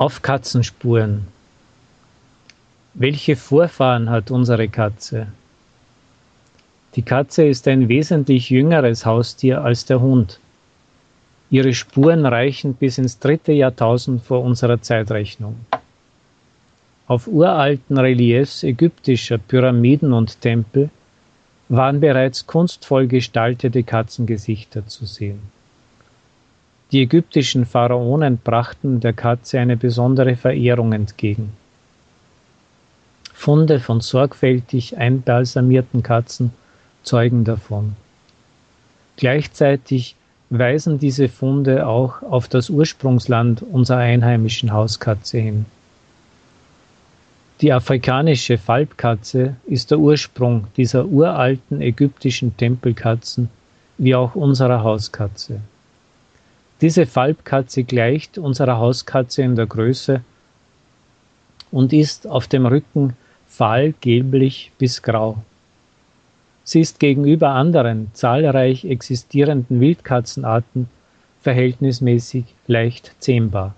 Auf Katzenspuren. Welche Vorfahren hat unsere Katze? Die Katze ist ein wesentlich jüngeres Haustier als der Hund. Ihre Spuren reichen bis ins dritte Jahrtausend vor unserer Zeitrechnung. Auf uralten Reliefs ägyptischer Pyramiden und Tempel waren bereits kunstvoll gestaltete Katzengesichter zu sehen. Die ägyptischen Pharaonen brachten der Katze eine besondere Verehrung entgegen. Funde von sorgfältig einbalsamierten Katzen zeugen davon. Gleichzeitig weisen diese Funde auch auf das Ursprungsland unserer einheimischen Hauskatze hin. Die afrikanische Falbkatze ist der Ursprung dieser uralten ägyptischen Tempelkatzen wie auch unserer Hauskatze. Diese Falbkatze gleicht unserer Hauskatze in der Größe und ist auf dem Rücken fahl gelblich bis grau. Sie ist gegenüber anderen zahlreich existierenden Wildkatzenarten verhältnismäßig leicht zähmbar.